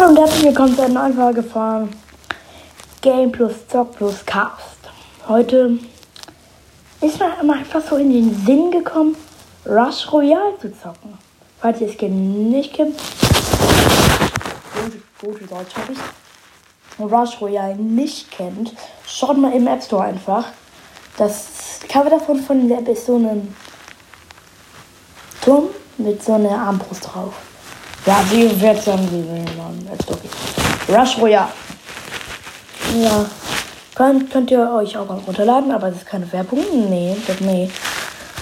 Hallo und herzlich willkommen zu einer neuen Folge von Game plus Zock plus Cast. Heute ist mir einfach so in den Sinn gekommen, Rush Royale zu zocken. Falls ihr es nicht kennt, gute Deutsch habe ich. Rush Royale nicht kennt, schaut mal im App Store einfach. Das Cover davon von der App ist so ein Turm mit so einer Armbrust drauf. Ja, sie wird dann sehen, als okay. Rush Royale. Ja. Könnt, könnt ihr euch auch mal runterladen, aber es ist keine Werbung. Nee, das, nee.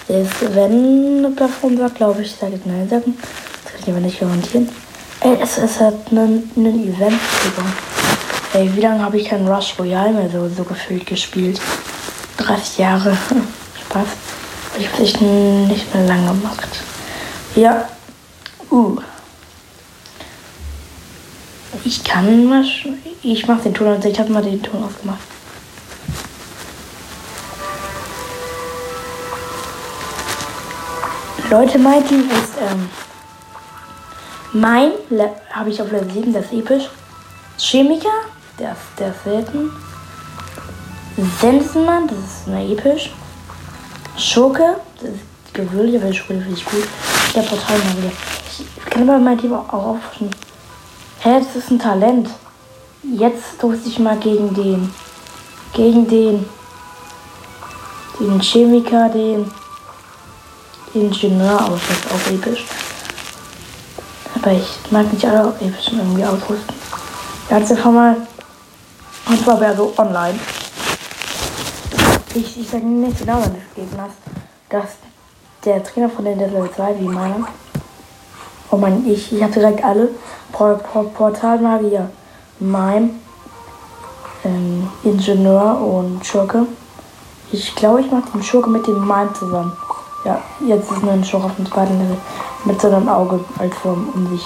Das ist, wenn eine Plattform sagt, glaube ich, sage ich nein sagen. Das kann ich aber nicht garantieren. Ey, es, hat einen, einen Event bekommen. Ey, wie lange habe ich kein Rush Royale mehr so, so gefühlt gespielt? 30 Jahre. Spaß. Ich habe es nicht mehr lange gemacht. Ja. Uh. Ich kann mal. Ich mach den Ton also Ich habe mal den Ton aufgemacht. Leute, mein Team ist ähm, mein habe ich auf Level 7, das ist episch. Chemiker, der, der ist selten. Sensenmann, das ist eine episch. Schurke, das ist gewöhnlich, aber Schurke finde ich gut. Der Portal mal wieder. Ich kann aber mein Team auch aufrüsten. Hä, das ist ein Talent. Jetzt tust ich mal gegen den. Gegen den. Den Chemiker, den. Ingenieur aus. Das ist auch episch. Aber ich mag nicht alle epischen irgendwie ausrüsten. Ganz einfach mal. Und zwar wäre so online. Ich, ich sage nicht genau, wenn das Gegner hast, dass der Trainer von den Level 2, wie meiner, oh mein, ich, ich habe direkt alle Portalmagier, Mime, ähm, Ingenieur und Schurke. Ich glaube, ich mache den Schurke mit dem Mime zusammen. Ja, jetzt ist nur ein Schurke auf dem zweiten Level mit so einem Auge als Form um sich.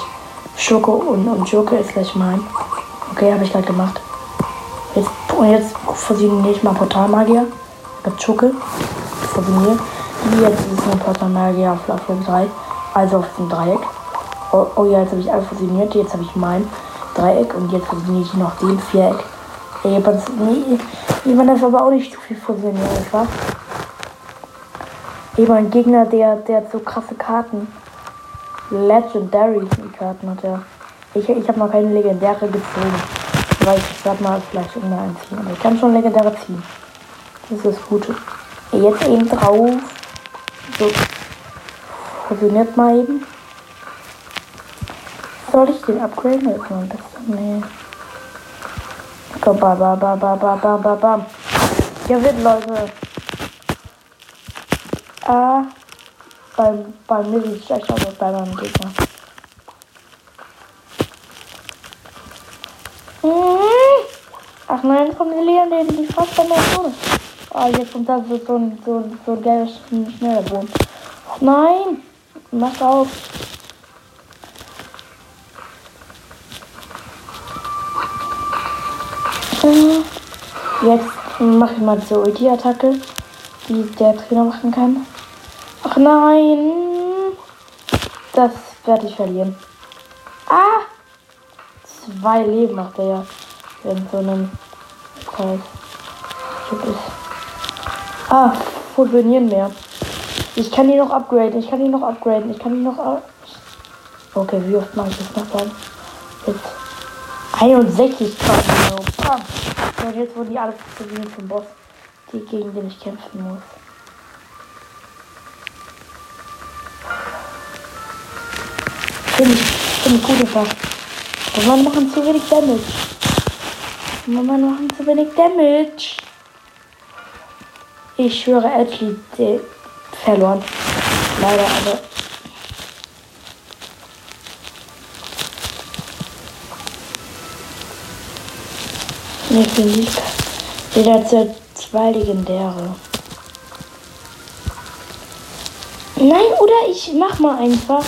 Schurke und, und Schurke ist gleich Mime. Okay, habe ich gerade gemacht. Jetzt, und jetzt versuche ich mal Portalmagier mit Schurke. Fusioniert. Jetzt ist es ein Portalmagier auf Level 3, also auf dem Dreieck. Oh, oh ja, jetzt habe ich alle fusioniert. Jetzt habe ich mein Dreieck und jetzt fusioniere ich noch den Viereck. Ey, das, nee, jemand darf aber auch nicht zu viel fusionieren, einfach. Eben ein Gegner, der, der hat so krasse Karten. Legendary Karten hat er. Ich, ich habe noch keine legendäre gezogen. Weil ich werde mal vielleicht irgendeine einziehen. Aber ich kann schon legendäre ziehen. Das ist das Gute. Jetzt eben drauf. So. Fusioniert mal eben. Soll ich den upgraden oder kann man das? Nee. Bam, bam, bam, bam, bam, bam, bam, bam. Gewinn, Leute. Ah. Beim, bei mir sieht es schlechter aus als bei meinem Gegner. Hm. Ach nein, kommt Leon, der die fast bei mir vorne. Ah, jetzt kommt da so, so, so, so ein geiler, schneller Boom. Nein. Mach auf. Jetzt mache ich mal diese Ulti-Attacke, die der Trainer machen kann. Ach nein! Das werde ich verlieren. Ah! Zwei Leben macht er ja. In so einem Kreis. Ah, funktionieren mehr. Ich kann die noch upgraden. Ich kann die noch upgraden. Ich kann die noch. Okay, wie oft mache ich das noch dann? Jetzt 61 Bam. Und jetzt wurden die alle fusioniert vom Boss, die gegen den ich kämpfen muss. Finde ich, finde ich gut. Aber man machen zu wenig Damage. Aber man machen zu wenig Damage. Ich schwöre, Ashley verloren. Leider, aber Ne, Philipp. Jeder hat zwei Legendäre. Nein, oder ich mach mal einfach.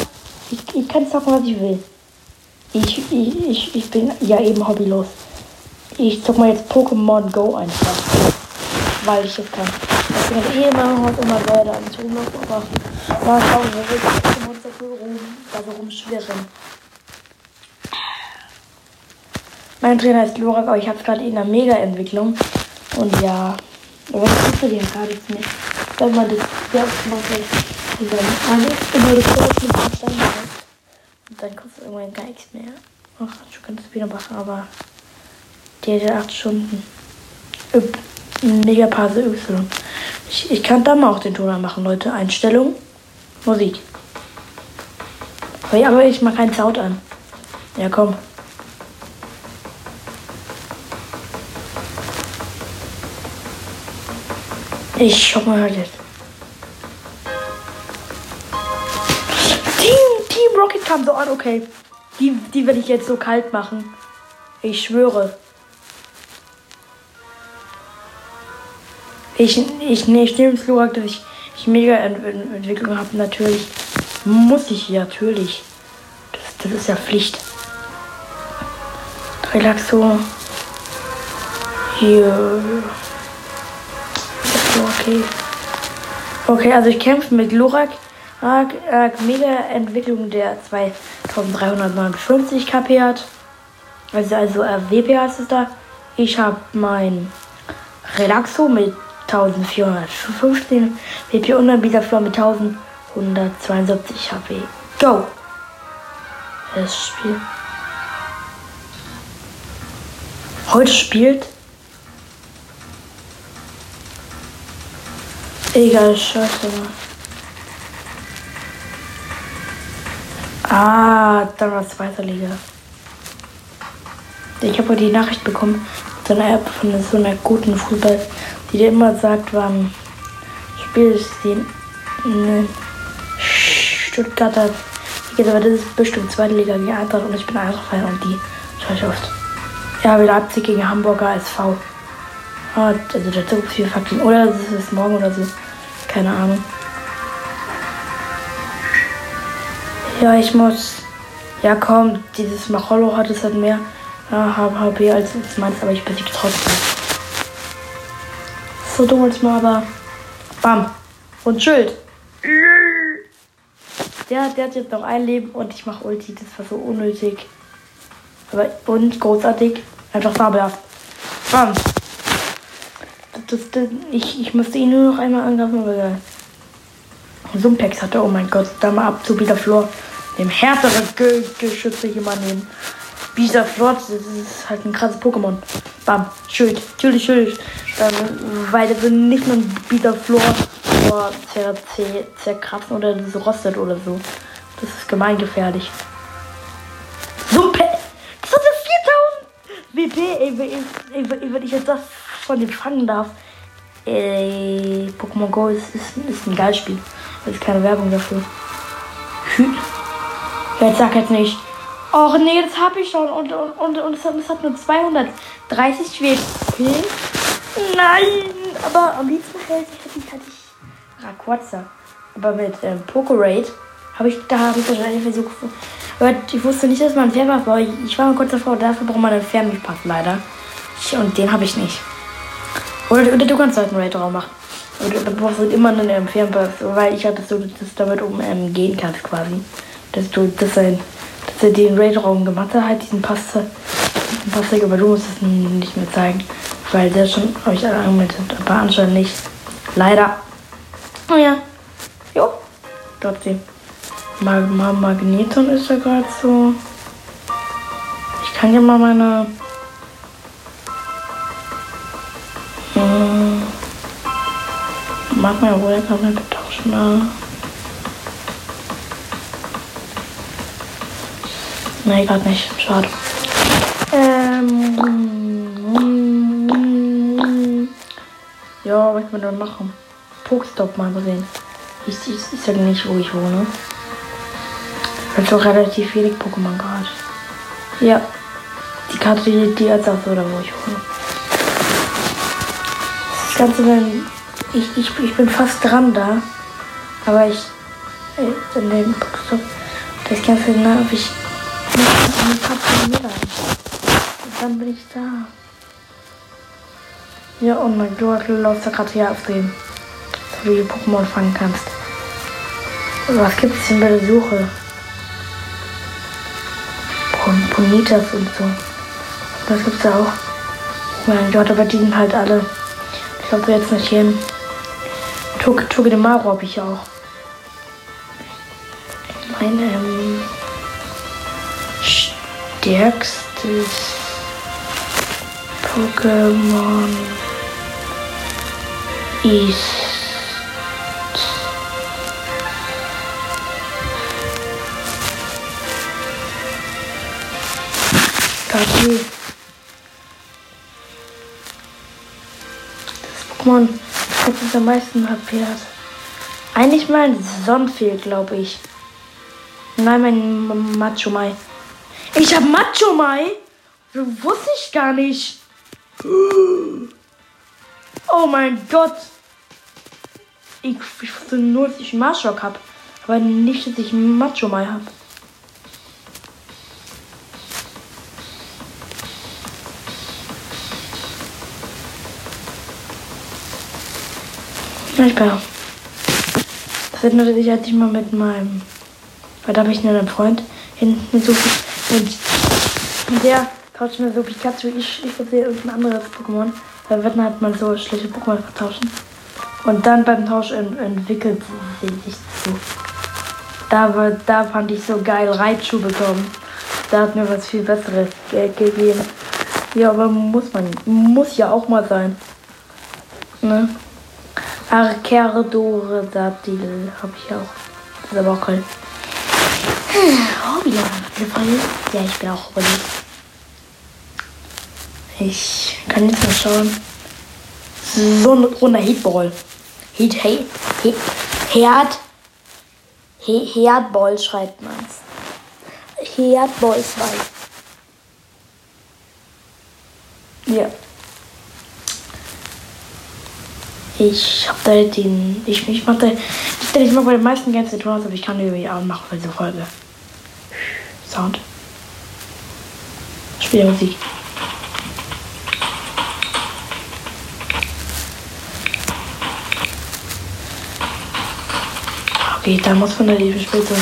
Ich, ich kann sagen, was ich will. Ich, ich, ich, ich bin ja eben hobbylos. Ich zock mal jetzt Pokémon Go einfach. Weil ich es kann. Ich bin eh immer Haus immer und tun noch aber mal schauen, wo wir Pokémon dafür rum, da rumschwirren. Mein Trainer ist Lorak, aber ich habe gerade in der Mega-Entwicklung. Und ja, aber das ist ja gerade nicht. Wenn man das oft macht, und dann alles immer das Dorf mit Abstand Und dann kostet irgendwann gar nichts mehr. Ach, du kannst es wieder machen, aber die hat 8 Stunden. Mega Pause Y. Ich, ich kann da mal auch den Ton machen, Leute. Einstellung, Musik. Aber ich mach keinen Sound an. Ja, komm. Ich schau mal halt jetzt. Team, Team Rocket kam so an, okay. Die, die werde ich jetzt so kalt machen. Ich schwöre. Ich, ich, nee, ich nehme es dass ich, ich mega Entwicklung habe. Natürlich muss ich natürlich. Das, das ist ja Pflicht. Relaxo. Hier. Okay. Okay, also ich kämpfe mit Lurak. Mega Entwicklung der 2359 KP hat. Also, also äh, WP ist es da. Ich habe mein Relaxo mit 1415 WP und dann Bisaflor mit 1172 HP. Go! Das Spiel. Heute spielt. Egal, scheiße. Ah, dann war es zweite Liga. Ich habe die Nachricht bekommen von einer App von so einer guten Fußball die dir immer sagt, wann spielst du in Stuttgarter Liga, aber das ist bestimmt zweite Liga gegen Eintracht und ich bin Eintracht-Fan und die schaue ich oft. Ja, wie Leipzig gegen Hamburger SV. Ah, also der Zug viel fucking. Oder das ist morgen oder so. Keine Ahnung. Ja, ich muss. Ja, komm, dieses Macholo hat es halt mehr HP als meins, aber ich besiege trotzdem. So dumm als mal, aber. Bam. Und Schild. Der, der hat jetzt noch ein Leben und ich mache Ulti. Das war so unnötig. Aber und großartig. Einfach fabelhaft. Bam. Das, das, ich, ich musste ihn nur noch einmal angreifen, aber egal. Sumpex hatte, oh mein Gott, da mal ab zu Peter Flor. Dem härteren Ge Geschütze hier mal nehmen. Bisa das ist halt ein krasses Pokémon. Bam, Schild, natürlich, Schild. Ähm, weil sind nicht nur Floor vor zer, zer, zerkratzen oder so rostet oder so. Das ist gemeingefährlich. Suppe! Das hat ja 4000 WP, ey, ey, ey, wenn ich jetzt das von dem fangen darf. Ey, Pokémon Go ist, ist, ist ein geiles Spiel. Das ist keine Werbung dafür. Jetzt sag jetzt nicht. Och nee, das habe ich schon. Und, und, und, und es, hat, es hat nur 230 WP. Nein! Aber am liebsten hätte ich, hatte ich Rayquaza. Aber mit ähm, Pokerade habe ich, da habe ich wahrscheinlich versucht. Aber ich wusste nicht, dass man einen Fernpass braucht. Ich war mal kurz davor, dafür braucht man einen Fernpass leider. Und den habe ich nicht. Oder, du kannst halt einen Raid-Raum machen. Oder du brauchst halt immer einen ähm, Fernpass, weil ich hatte so, dass du damit um ähm, gehen kannst quasi. Dass du das ein, dass er den Raid-Raum gemacht hat, halt diesen Pass, aber du musst es nicht mehr zeigen weil der schon euch alle angemeldet hat, aber anscheinend nicht. Leider. Oh ja. Jo. Trotzdem. Mag Magneton ist ja gerade so. Ich kann ja mal meine. Mag mal wohl kann man tauschen. Nee, gerade nicht. Schade. Ähm. Ja, was kann man dann machen? Pokestop mal sehen. Ich, ich, ich sage nicht, wo ich wohne. Ich habe relativ wenig Pokémon gerade. Ja. Die Karte, die, die als auch oder wo ich wohne. Das Ganze dann. Ich, ich, ich bin fast dran da. Aber ich. Äh, in dem Pokestop. Das Ganze nah, ob ich. Und dann bin ich da. Ja, und mein Gürtel läuft da gerade hier auf dem, wie du Pokémon fangen kannst. Was gibt es denn bei der Suche? Ponitas und so. Das gibt's ja auch. Mein Gott, aber die sind halt alle. Ich glaube jetzt nicht hin. De Maro habe ich auch. Mein ähm, stärkstes Pokémon ist KG. Das am meisten HP hat. Eigentlich mein Sonnenfehl, glaube ich. Nein, mein Macho Mai. Ich habe Macho Mai? Wusste ich gar nicht. Oh mein Gott. Ich, ich wusste nur, dass ich Marschok habe. Aber nicht, dass ich Macho Mai habe. Bin auch. Das wird natürlich, als ich mal mit meinem. Weil da habe ich einen Freund hinten so und, und der tauscht mir so Pikachu, ich, ich versehe irgendein anderes Pokémon. Da wird man halt mal so schlechte Pokémon vertauschen. Und dann beim Tausch entwickelt sie sich zu. Da, war, da fand ich so geil Reitschuh bekommen. Da hat mir was viel Besseres gegeben. Ja, aber muss man, muss ja auch mal sein. Ne? Arcerdore Satil habe ich auch. Das ist aber auch cool. Hobby Ja, ich bin auch Hobby. Ich kann jetzt mal schauen. So ein runder Hitball. Hit, Hit, Hit, Herd. Herdball schreibt man's. Herdball 2. Ja. Ich hab da den. Ich, ich mach da. Ich, ich mach bei den meisten Games den Ton aber ich kann die auch machen für diese Folge. Sound. Spiel Musik. Okay, da muss man da die Spielzeit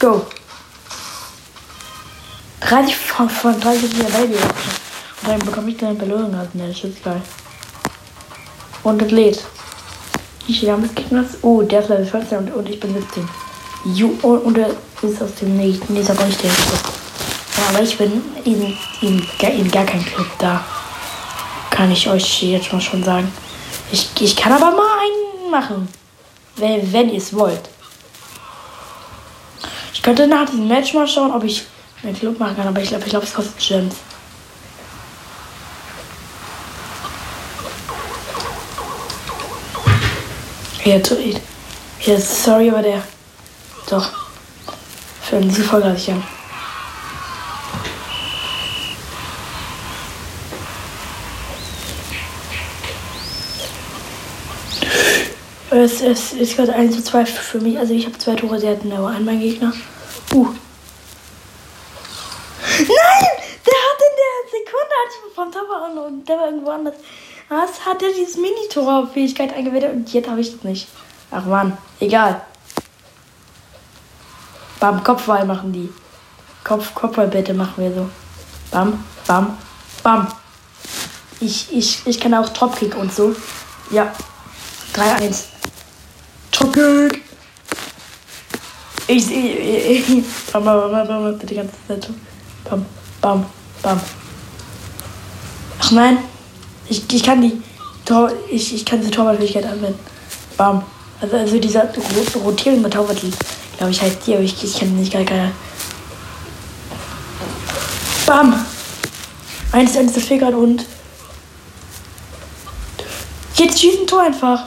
Go! 30 von, von 30 Baby Und dann bekomme ich eine Belohnung. Also, ne, das ist geil. Und es lädt. Wie viel haben Gegners? Oh, der ist Level 14 und, und ich bin 17. Jo, und, er ist aus dem nächsten. Nee, ist aber nicht der erste. Ja, aber ich bin in, in, in gar kein Club da. Kann ich euch jetzt mal schon sagen. Ich, ich kann aber mal einen machen. Wenn, wenn ihr es wollt. Ich könnte nach diesem Match mal schauen, ob ich einen Club machen kann, aber ich glaube, ich glaube, es kostet Gems. Ja, ja, sorry, aber der. Doch. Für diese Folge ja. Es, es ist gerade 1 zu 2 für mich. Also ich habe zwei Tore, sie hatten aber einen mein Gegner. Uh. Nein! Der hat in der Sekunde, als ich vom Tor und der war irgendwo anders. Was hat er dieses Mini-Tor-Fähigkeit eingewendet und jetzt habe ich es nicht. Ach man, egal. Bam, Kopfball machen die. Kopf, Kopfball bitte machen wir so. Bam, bam, bam. Ich, ich, ich kann auch Dropkick und so. Ja. 3-1. Dropkick. Ich sehe. Bam, bam, bam, bam, bitte die ganze Zeit. Bam, bam, bam. Ach nein. Ich, ich kann die Tor, ich, ich kann diese Torwartfähigkeit anwenden. Bam. Also, also dieser rotierende Torwart, glaube ich, heißt die, aber ich, ich kann nicht gar keine. Bam! Eins, eins, fehlt gerade und. Jetzt schießt ein Tor einfach.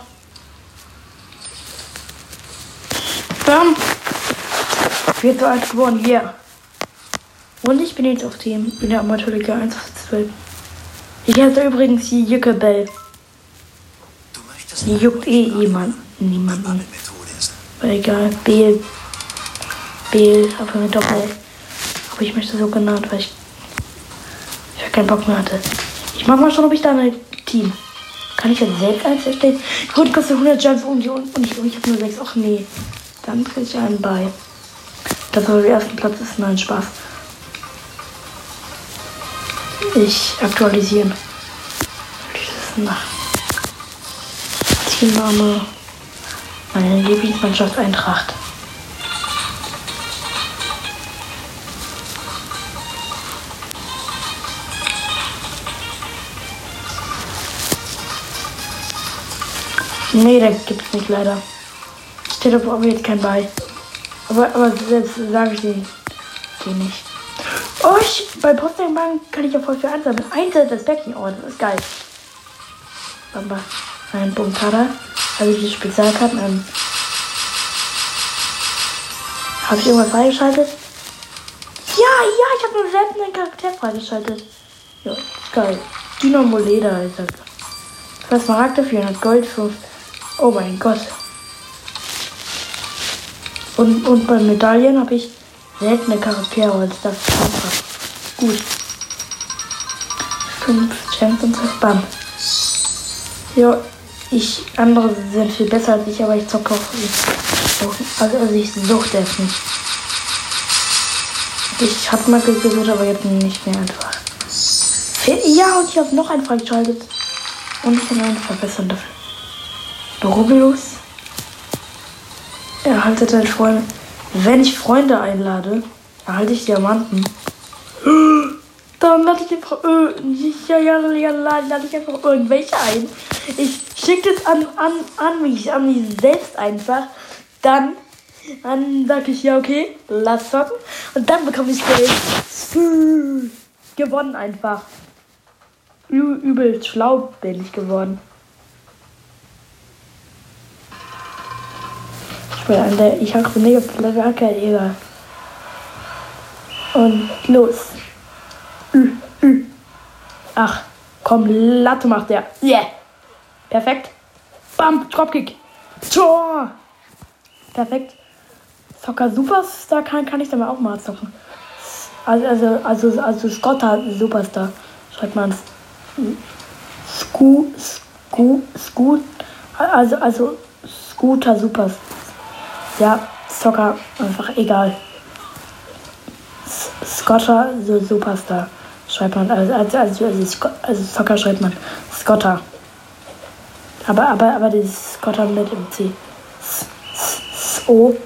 Bam! 4 zu 1 gewonnen, yeah. Und ich bin jetzt auf Team in der Amateurliga 1 zu 12. Ich heiße übrigens die Jückebell. Die juckt eh jemand, niemanden. Aber egal, Bel. Bel, aber mit Doppel. Aber ich möchte so genannt, weil ich, ich ja keinen Bock mehr hatte. Ich mach mal schon, ob ich da ein Team. Kann ich jetzt selbst eins erstellen? Gut, kostet 100 Jumps und, und, und ich, ich habe nur 6. Ach nee. Dann kriege ich einen bei. Das war der erste Platz ist. Nein, Spaß. Ich aktualisieren. Nach Teamname. Meine Lieblingsmannschaft Eintracht. Nee, da gibt's nicht leider. Steht aber jetzt kein bei. Aber, aber selbst sage ich die, die nicht. Oh, ich, bei Postbank kann ich ja voll viel einsammeln. Einzeln das Becken. Oh, das ist geil. Aber ein Punkt hat er. Also die Spezialkarten. Ähm, habe ich irgendwas freigeschaltet? Ja, ja, ich habe nur selbst einen Charakter freigeschaltet. Ja, geil. Dynamo Leder ist das. Was Smaragde, 400 Gold, 5. Oh mein Gott. Und, und bei Medaillen habe ich seltene Charaktere, das ist einfach gut. Fünf Champions auf Bam. Ja, ich, andere sind viel besser als ich, aber ich zocke auch nicht. Also, also ich suchte es nicht. Ich habe mal gesucht, aber jetzt nicht mehr einfach. Ja, und ich habe noch einen freigeschaltet. Und ich kann einen verbessern dafür. Rubius. Erhaltet ein Freund. Wenn ich Freunde einlade, erhalte ich Diamanten. Dann lade ich einfach, äh, ja, ja, ja, lade ich einfach irgendwelche ein. Ich schicke es an, an, an mich, an mich selbst einfach. Dann, dann sage ich, ja, okay, lass zocken. Und dann bekomme ich Geld. Gewonnen einfach. Übel schlau bin ich geworden. Der, ich habe mega Plakate, egal. Und los. Ü, ü. Ach, komm, Latte macht der. Yeah. Perfekt. Bam, Dropkick. Tor. Perfekt. Soccer Superstar kann, kann ich dann auch mal zocken. Also, also, also, also Scotta Superstar. Schreibt man es. Scu, Scu, Scu, also, also Scooter Super. Ja, Soccer, einfach egal. Scotter, so Superstar. Schreibt man, also, also, also, also, also Soccer schreibt man Scotter. Aber, aber, aber dieses Scotter mit im C. S-O-O-C-E-R.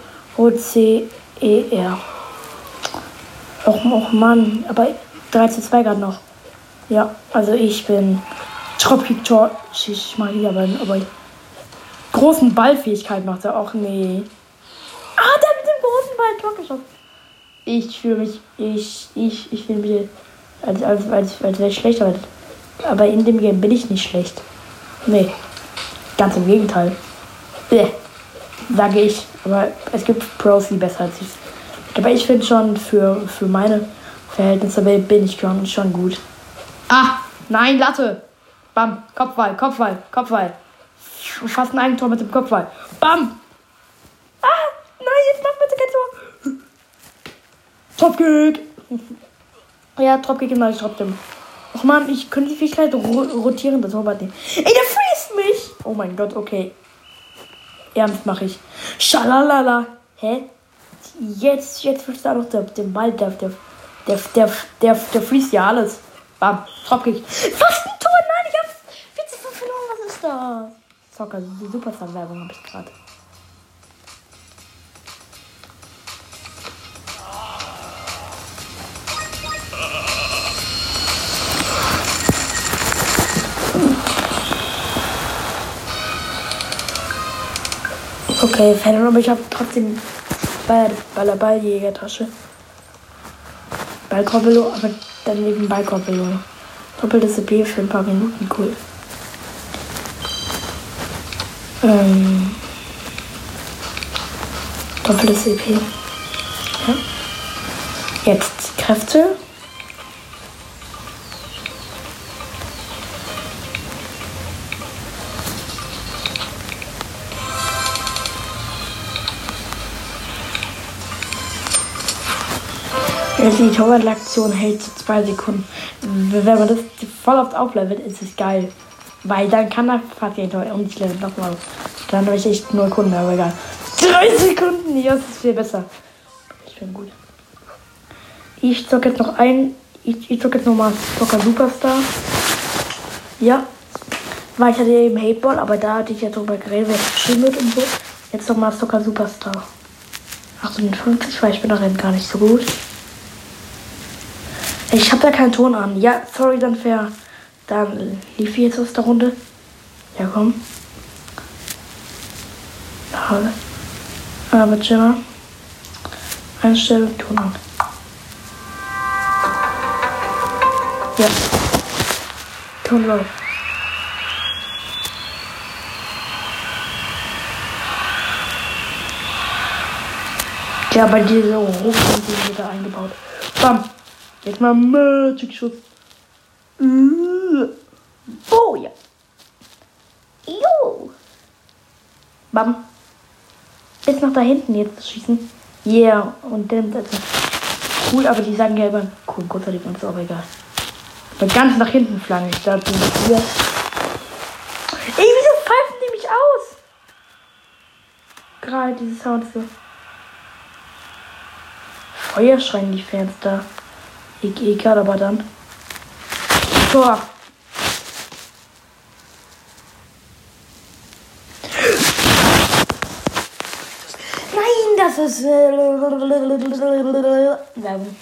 Och, och Mann, aber 3 zu 2 gerade noch. Ja, also ich bin Dropkick Tor. Ich mag ihn aber, aber großen Ballfähigkeit macht er auch. Nee. Ball Tor geschossen. Ich fühle mich, ich, ich, ich fühle mich, als, als, als, als wäre ich schlechter. Aber in dem Game bin ich nicht schlecht. Nee. Ganz im Gegenteil. Bäh. Sage ich. Aber es gibt Pros, die besser als ich. Aber ich finde schon, für, für meine Verhältnisse bin ich schon, schon gut. Ah, nein, Latte. Bam, Kopfball, Kopfball, Kopfball. Fast ein Eigentor mit dem Kopfball. Bam. Ah, nein, jetzt mach bitte kein Tor. Topkick. Ja, Topkick mache ich trotzdem. Och man, ich könnte die Fähigkeit rotieren, das Torwart nehmen. Ey, der freest mich. Oh mein Gott, okay. Ernst mache ich. Schalalala. Hä? Jetzt, jetzt wird da noch der, den Ball, der, der, der, der, der, der freest ja alles. Bam, Dropkick. Fast ein Tor, nein, ich hab 45 verloren, was ist das? Zocker, die Superstar-Werbung habe ich gerade. Okay, Fan, aber ich habe trotzdem bei, bei der Balljägertasche. Ballkorbelo, aber dann neben Ballkorbelo. Doppeltes EP für ein paar Minuten, cool. Ähm, doppeltes EP. Ja. Jetzt Kräfte. Die Torwart-Aktion hält zwei Sekunden. Wenn man das voll oft auflevelt, ist es geil. Weil dann kann er fast jeden Tor und ich level nochmal. Dann habe ich echt nur Kunden, aber egal. Drei Sekunden, ja, das ist viel besser. Ich bin gut. Ich zocke jetzt noch ein ich, ich drücke jetzt nochmal Soccer Superstar. Ja. Weil ich hatte eben Hateball, aber da hatte ich ja drüber geredet, wer geschrieben wird und so. Jetzt nochmal Soccer Superstar. 58, weil ich bin darin gar nicht so gut. Ich habe da keinen Ton an. Ja, sorry, dann fair. Dann lief jetzt aus der Runde. Ja, komm. Aber Jimmer. Einstellung, Ton an. Ja. Ton läuft. Ja, bei dieser Hochkant sind wieder eingebaut. Bam. Jetzt mal Magic Schuss. Oh ja. Jo. Bam. Jetzt noch da hinten jetzt schießen. Yeah. Und dann also, cool, aber die sagen ja immer cool, großartig und so, aber egal. Und ganz nach hinten flange ich da. Ey, wieso pfeifen die mich aus? Gerade dieses Sound so. Feuer schreien die Fans da. Egal, aber dann. Tor. Nein, das ist Werbung.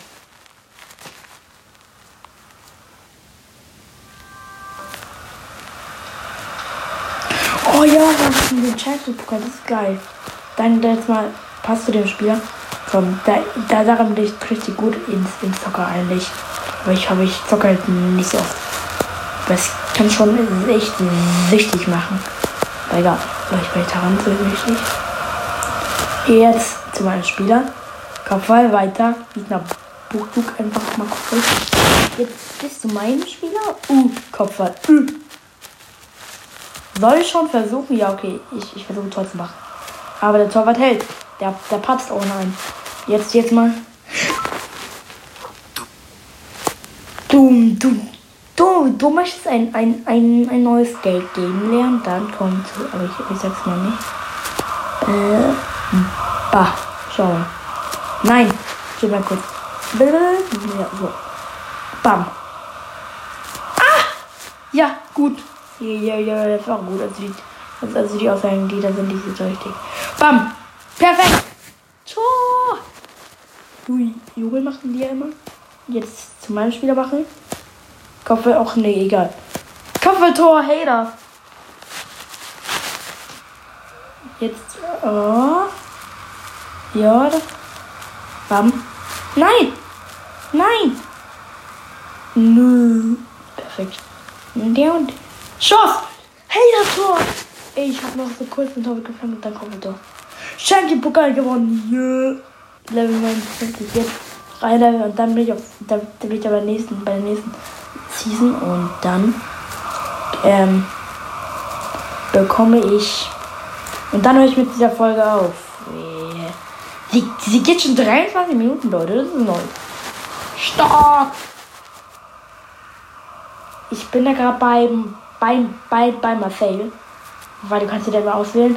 Oh ja, was ist mit dem Champions-Pokal? Das ist geil. Dann jetzt mal passt zu dem Spieler. Komm, da, da daran bin ich richtig gut ins, ins Zocker eigentlich. Aber ich habe ich zocke halt nicht so oft. Aber es kann schon echt süchtig machen. Aber egal, vielleicht ich daran so süchtig. Jetzt zu meinem Spieler. Kopfball weiter. Mit einer Buchdruck einfach mal Kopfball. Jetzt bist du mein Spieler. Uh, Kopfball. Uh. Soll ich schon versuchen? Ja, okay. Ich, ich versuche Tor zu machen. Aber der Torwart hält. Der, der patzt. Oh nein. Jetzt, jetzt mal. Du, du, du, du möchtest ein, ein, ein, ein neues Geld geben lernen. Dann kommt. Aber ich, ich sag's mal nicht. Äh. Bah. Schau mal. Nein. Gib mal kurz. Ja, so. Bam. Ah! Ja, gut. Ja, ja, das war gut. Also die, also die Aussagen, die da sind, die sind so richtig. Bam! Perfekt! Tor! Du, Jubel machen die ja immer. Jetzt zu meinem Spieler machen. Kopfball auch, nee, egal. Kopfballtor, Hater! Jetzt, oh. Ja, das. Bam. Nein! Nein! Nö. Perfekt. Der und. Schuss! Hey, das Tor! Ey, ich hab noch so kurz ein Tor gefangen und dann kommt ein Tor. Schenke Pokal gewonnen. Yeah. Level 59 jetzt. Drei Level und dann bin ich auf, dann, dann bin ich aber nächsten, bei der nächsten Season und dann ähm, bekomme ich und dann höre ich mit dieser Folge auf. Sie, sie geht schon 23 Minuten, Leute. Das ist neu. Stark! Ich bin da gerade beim, beim, bei, bei Marcel. Weil du kannst dir da mal auswählen.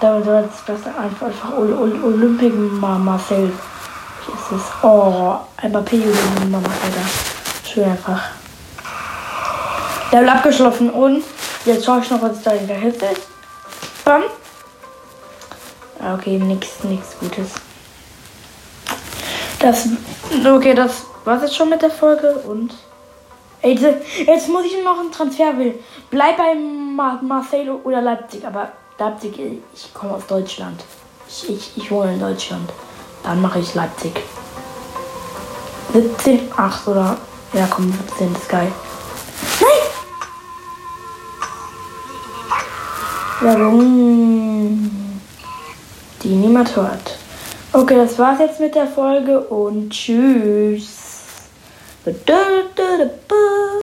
Da soll das einfach, einfach Olympic Marcel. Wie ist es? Oh, ein Papier Marcel. Schön einfach. Level abgeschlossen und jetzt schaue ich noch, was da in der Hälfte ist. Bam. Okay, nichts, nichts Gutes. Das, okay, das war's jetzt schon mit der Folge und jetzt, jetzt muss ich noch einen Transfer wählen. Bleib bei Mar Marcelo oder Leipzig, aber Leipzig, ich komme aus Deutschland. Ich, ich, ich wohne in Deutschland. Dann mache ich Leipzig. 17, 8 oder. Ja, komm, 17 ist geil. Nein! Werbung, die niemand hört. Okay, das war's jetzt mit der Folge und tschüss.